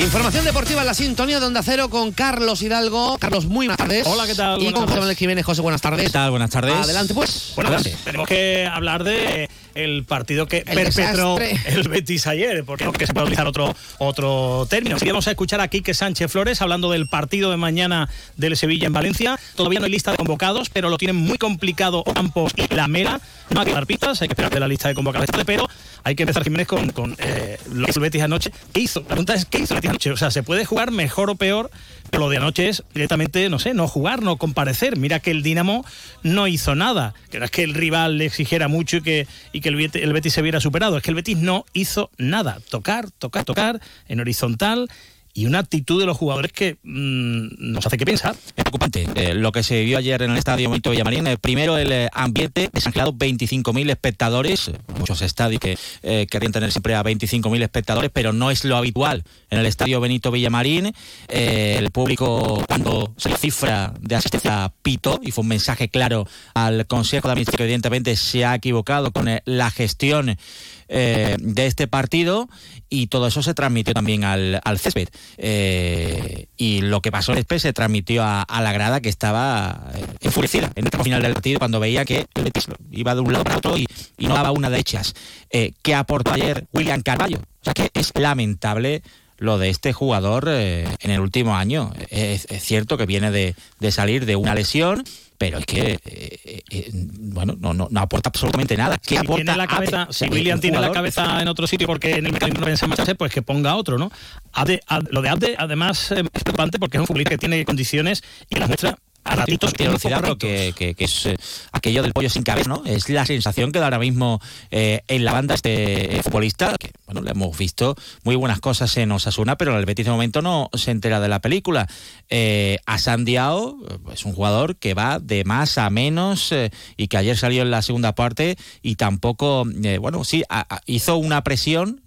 Información deportiva en la sintonía de Onda Cero con Carlos Hidalgo. Carlos, muy buenas tardes. Hola, ¿qué tal? Y con José. Manuel Jiménez. José, buenas tardes. ¿Qué tal? Buenas tardes. Adelante, pues. Bueno, Adelante. pues, tenemos que hablar de el partido que El perpetró desastre. el Betis ayer, porque aunque se puede utilizar otro, otro término. Que vamos a escuchar a Quique Sánchez Flores hablando del partido de mañana del Sevilla en Valencia. Todavía no hay lista de convocados, pero lo tienen muy complicado Campos y La Mela. No hay que dar pistas, hay que esperar de la lista de convocados. Pero hay que empezar, Jiménez, con, con eh, lo que hizo el Betis anoche. ¿Qué hizo? La pregunta es, ¿qué hizo el Betis O sea, ¿se puede jugar mejor o peor? Pero lo de anoche es directamente, no sé, no jugar, no comparecer. Mira que el Dinamo no hizo nada. Que no es que el rival le exigiera mucho y que, y que el, Betis, el Betis se viera superado. Es que el Betis no hizo nada. Tocar, tocar, tocar, en horizontal. Y una actitud de los jugadores que mm, nos hace que pensar. Es preocupante eh, lo que se vio ayer en el estadio Benito Villamarín. Eh, primero, el eh, ambiente desangelado, 25.000 espectadores. Muchos estadios que eh, querrían tener siempre a 25.000 espectadores, pero no es lo habitual en el estadio Benito Villamarín. El público, cuando se cifra de asistencia, pito, y fue un mensaje claro al Consejo de Administración, que evidentemente se ha equivocado con la gestión eh, de este partido y todo eso se transmitió también al, al césped. Eh, y lo que pasó en césped se transmitió a, la grada que estaba eh, enfurecida en el final del partido cuando veía que el iba de un lado para otro y, no daba una de hechas. Eh, ¿Qué aportó ayer William Carballo? O sea que es lamentable lo de este jugador eh, en el último año. Es, es cierto que viene de, de salir de una lesión, pero es que, eh, eh, bueno, no, no, no aporta absolutamente nada. ¿Qué Si aporta tiene la cabeza, si William tiene la cabeza en otro sitio porque en el mecanismo no piensa en marcharse, pues que ponga otro, ¿no? Abde- lo de Abde, además, es preocupante porque es un futbolista que tiene condiciones y las muestra a ratitos tiene velocidad, pero que, que- que es eh, aquello del pollo sin cabeza, ¿no? Es la sensación que da ahora mismo eh, en la banda este eh, futbolista, que bueno, le hemos visto muy buenas cosas en Osasuna, pero el Betis de momento no se entera de la película. Eh, a Sandiao es un jugador que va de más a menos y que ayer salió en la segunda parte y tampoco, bueno, sí, a- a- hizo una presión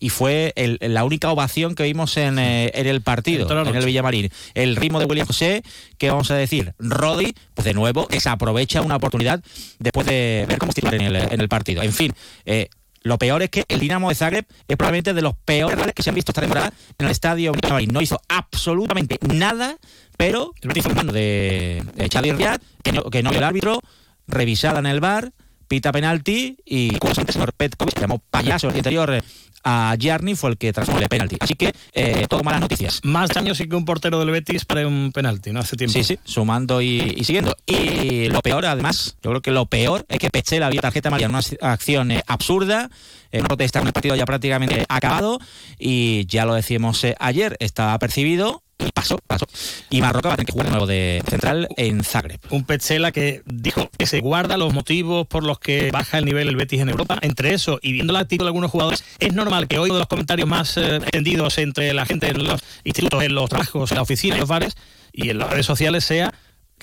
y fue el- la única ovación que vimos en, en el partido, En el. Villamarín. El ritmo de William José, que vamos a decir, Rodri, pues de nuevo, que se aprovecha una oportunidad después de ver cómo titular en el, en el partido. En fin, eh, lo peor es que el Dinamo de Zagreb es probablemente de los peores que se han visto esta temporada en el estadio. No hizo absolutamente nada, pero el de, de Xavi Riad, que no, que no vio el árbitro, revisada en el bar, pita penalti y curiosamente el señor Petkovic, que llamó payaso el interior eh, a Giarni, fue el que transformó el penalti. Así que eh, todo malas noticias. Más daño sí que un portero del Betis para un penalti, ¿no? Hace tiempo. Sí, sí, sumando y, y siguiendo. Y lo peor, además, yo creo que lo peor es que Pechela había tarjeta amarilla en una acción eh, absurda, eh, protesta en el partido ya prácticamente acabado, y ya lo decíamos eh, ayer, estaba percibido y pasó, pasó. Y Marroca va a tener que jugar de nuevo de central en Zagreb. Un Petzela que dijo que se guarda los motivos por los que baja el nivel el Betis en Europa. Entre eso y viendo la actitud de algunos jugadores, es normal que hoy uno de los comentarios más eh, extendidos entre la gente en los institutos, en los trabajos, en la oficina, en los bares y en las redes sociales sea.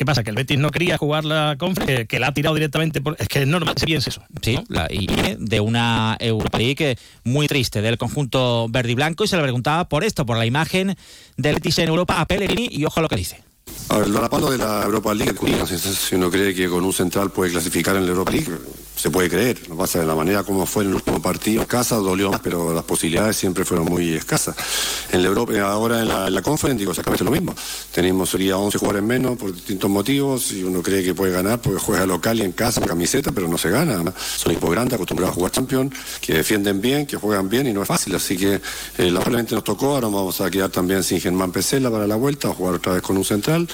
¿Qué pasa? Que el Betis no quería jugar la conferencia, que, que la ha tirado directamente. Por... Es que es normal que se piense eso. Sí, la- y de una Europa League muy triste del conjunto verde y blanco y se le preguntaba por esto, por la imagen del Betis en Europa a Pellegrini y ojo a lo que dice. A ver, lo rapando de la Europa League, si, uno cree que con un central puede clasificar en la Europa League, se puede creer. Lo pasa de la manera como fue en el último partido, casa dolió más, pero las posibilidades siempre fueron muy escasas. En la Europa, ahora en la, en la Conference, digo exactamente lo mismo. Tenemos sería 11 jugadores menos por distintos motivos, y uno cree que puede ganar porque juega local y en casa, camiseta, pero no se gana. Son equipos grandes, acostumbrados a jugar campeón, que defienden bien, que juegan bien y no es fácil. Así que eh, lamentablemente nos tocó, ahora vamos a quedar también sin Germán Pesela para la vuelta, a jugar otra vez con un central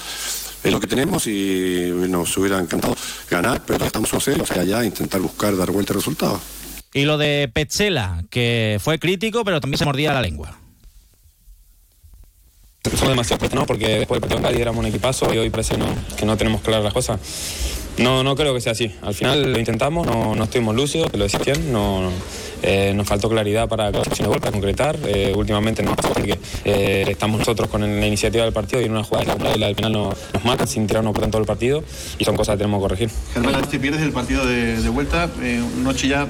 es lo que tenemos y nos hubiera encantado ganar, pero estamos en serio, o sea, ya intentar buscar dar vuelta al resultado. Y lo de Petzela, que fue crítico, pero también se mordía la lengua. Somos demasiado puestos, ¿no? Porque después de Cádiz éramos un equipazo y hoy parece que no, que no tenemos claras las cosas. No, no creo que sea así. Al final lo intentamos, no, no estuvimos lúcidos, te lo decía bien, no, no. Eh, nos faltó claridad para para concretar. Eh, últimamente no porque eh, estamos nosotros con la iniciativa del partido y en una jugada y la del penal nos, nos mata sin tirarnos por todo el partido y son cosas que tenemos que corregir. Germán, te pierdes el partido de, de vuelta, noche ya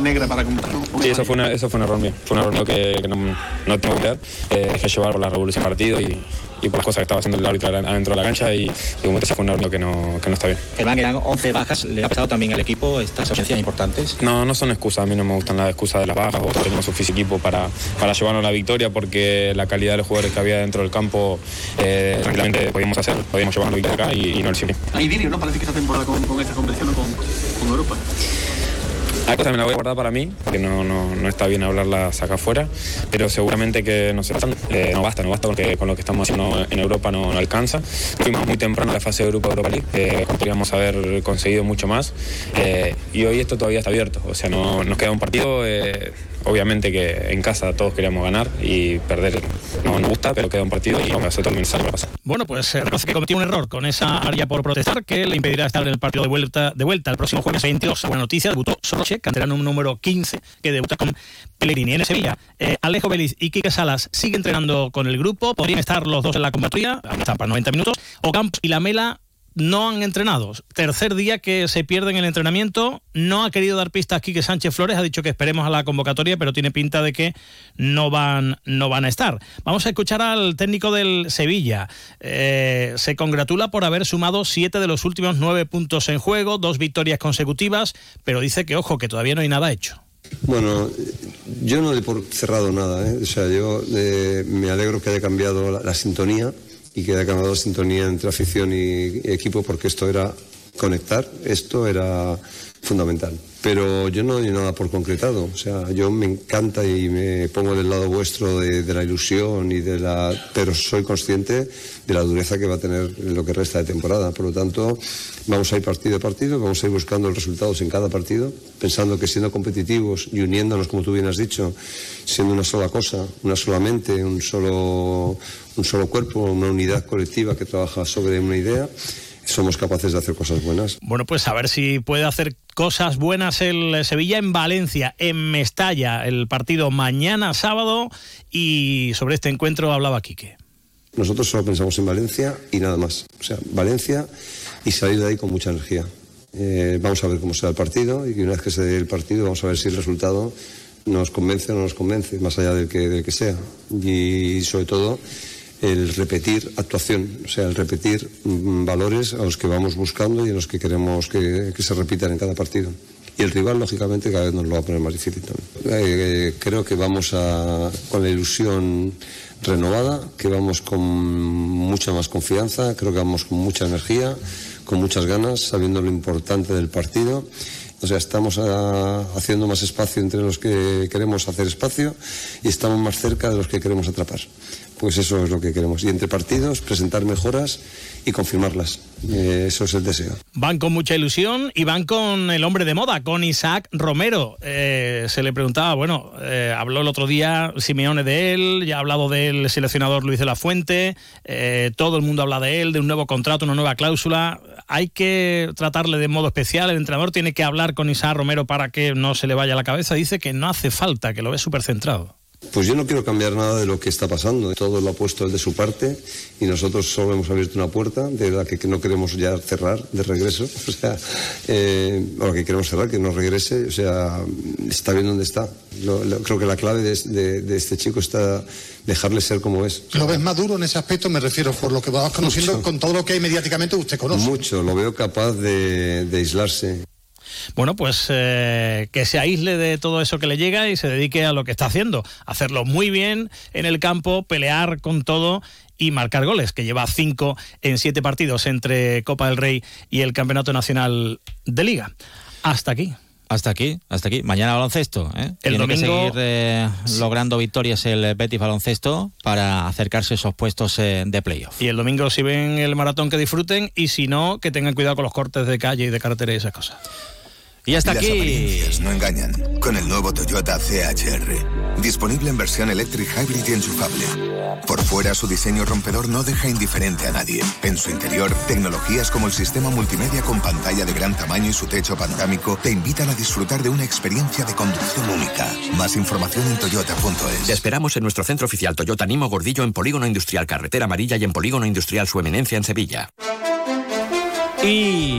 negra para comprar. Sí, eso fue, una, eso fue un error mío. Fue un error mío que, que no, no, tengo que ver. dejé llevar por la revolución partido y, y por las cosas que estaba haciendo el árbitro adentro de la cancha y, y como te fue un árbitro que no, que no está bien. Germán, eran 11 bajas, ¿le ha pasado también al equipo estas ausencias importantes? No, no son excusas, a mí no me gustan las excusas de las bajas, nosotros tenemos físico equipo para, para llevarnos la victoria porque la calidad de los jugadores que había dentro del campo eh, tranquilamente podíamos hacer, podíamos llevarnos la victoria acá y, no el cine. Hay ¿no? Parece que esta temporada con esta competición con, con Europa. Hay cosas me la voy a guardar para mí, que no, no, no está bien hablarlas acá afuera, pero seguramente que no, eh, no basta, no basta con, que, con lo que estamos haciendo en Europa, no, no alcanza. Fuimos muy temprano en la fase de Grupo Europa League, eh, podríamos haber conseguido mucho más, eh, y hoy esto todavía está abierto, o sea, no, nos queda un partido, eh, obviamente que en casa todos queríamos ganar y perder no nos gusta, pero queda un partido y vamos a todo el mensaje que pasa. Bueno, pues eh, reconoce que cometió un error con esa área por protestar que le impedirá estar en el partido de vuelta, de vuelta el próximo jueves 22. Buena noticia, debutó Soroche, canterano número 15, que debuta con Pellegrini en Sevilla. Eh, Alejo Belis y Quique Salas siguen entrenando con el grupo, podrían estar los dos en la convocatoria, están para 90 minutos. Ocampos y Lamela no han entrenado. Tercer día que se pierden el entrenamiento. No ha querido dar pistas Quique Sánchez Flores. Ha dicho que esperemos a la convocatoria, pero tiene pinta de que no van, no van a estar. Vamos a escuchar al técnico del Sevilla. Eh, se congratula por haber sumado siete de los últimos nueve puntos en juego, dos victorias consecutivas, pero dice que, ojo, que todavía no hay nada hecho. Bueno, yo no he por cerrado nada. ¿eh? O sea, yo eh, me alegro que haya cambiado la, la sintonía y que haya la sintonía entre afición y equipo porque esto era conectar, esto era fundamental. Pero yo no doy nada por concretado. O sea, yo me encanta y me pongo del lado vuestro de, la ilusión y de la. Pero soy consciente de la dureza que va a tener en lo que resta de temporada. Por lo tanto, vamos a ir partido a partido, vamos a ir buscando los resultados en cada partido, pensando que siendo competitivos y uniéndonos, como tú bien has dicho, siendo una sola cosa, una sola mente, un solo, un solo cuerpo, una unidad colectiva que trabaja sobre una idea somos capaces de hacer cosas buenas. Bueno, pues a ver si puede hacer cosas buenas el Sevilla en Valencia, en Mestalla, el partido mañana sábado y sobre este encuentro hablaba Quique. Nosotros solo pensamos en Valencia y nada más. O sea, Valencia y salir de ahí con mucha energía. Eh, vamos a ver cómo será el partido y una vez que se dé el partido vamos a ver si el resultado nos convence o no nos convence, más allá del que, del que sea. Y sobre todo el repetir actuación, o sea, el repetir mm, valores a los que vamos buscando y en los que queremos que, se repitan en cada partido. Y el rival, lógicamente, cada vez nos lo va a poner más difícil también. Eh, creo que vamos a, con la ilusión renovada, que vamos con mucha más confianza, creo que vamos con mucha energía, con muchas ganas, sabiendo lo importante del partido. O sea, estamos a, haciendo más espacio entre los que queremos hacer espacio y estamos más cerca de los que queremos atrapar. Pues eso es lo que queremos. Y entre partidos, presentar mejoras y confirmarlas. Eh, eso es el deseo. Van con mucha ilusión y van con el hombre de moda, con Isaac Romero. Eh, se le preguntaba, bueno, eh, habló el otro día Simeone de él, ya ha hablado del seleccionador Luis de la Fuente, eh, todo el mundo habla de él, de un nuevo contrato, una nueva cláusula. Hay que tratarle de modo especial, el entrenador tiene que hablar con Isaac Romero para que no se le vaya la cabeza. Dice que no hace falta, que lo ve súper centrado. Pues yo no quiero cambiar nada de lo que está pasando. Todo lo ha puesto él de su parte y nosotros solo hemos abierto una puerta de la que no queremos ya cerrar de regreso. O sea, eh, o que queremos cerrar, que no regrese. O sea, está bien donde está. Lo, lo, creo que la clave de, de, de, este chico está dejarle ser como es. ¿Lo ves maduro en ese aspecto? Me refiero por lo que vas conociendo Mucho. con todo lo que mediáticamente usted conoce. Mucho. Lo veo capaz de, de aislarse bueno, pues eh, que se aísle de todo eso que le llega y se dedique a lo que está haciendo, hacerlo muy bien en el campo, pelear con todo y marcar goles, que lleva cinco en siete partidos entre Copa del Rey y el Campeonato Nacional de Liga. Hasta aquí. Hasta aquí, hasta aquí. Mañana baloncesto. ¿eh? El Tiene domingo que seguir eh, logrando victorias el Betis baloncesto para acercarse a esos puestos eh, de playoff. Y el domingo si ven el maratón que disfruten y si no, que tengan cuidado con los cortes de calle y de carretera y esas cosas. Y hasta Las aquí. apariencias no engañan. Con el nuevo Toyota CHR. Disponible en versión electric hybrid y enchufable. Por fuera, su diseño rompedor no deja indiferente a nadie. En su interior, tecnologías como el sistema multimedia con pantalla de gran tamaño y su techo panorámico te invitan a disfrutar de una experiencia de conducción única. Más información en toyota.es. Te esperamos en nuestro centro oficial Toyota Nimo Gordillo en Polígono Industrial Carretera Amarilla y en Polígono Industrial Su Eminencia en Sevilla. Y